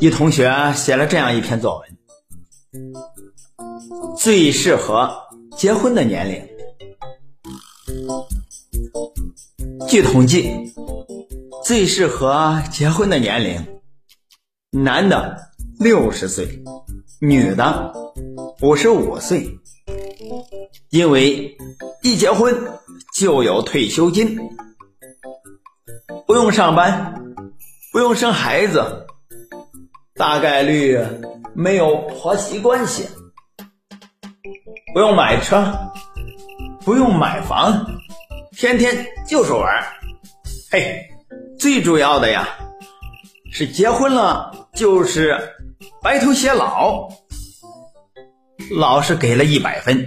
一同学写了这样一篇作文：最适合结婚的年龄。据统计，最适合结婚的年龄，男的六十岁，女的五十五岁。因为一结婚就有退休金，不用上班，不用生孩子，大概率没有婆媳关系，不用买车，不用买房，天天就是玩嘿，最主要的呀，是结婚了就是白头偕老。老师给了一百分。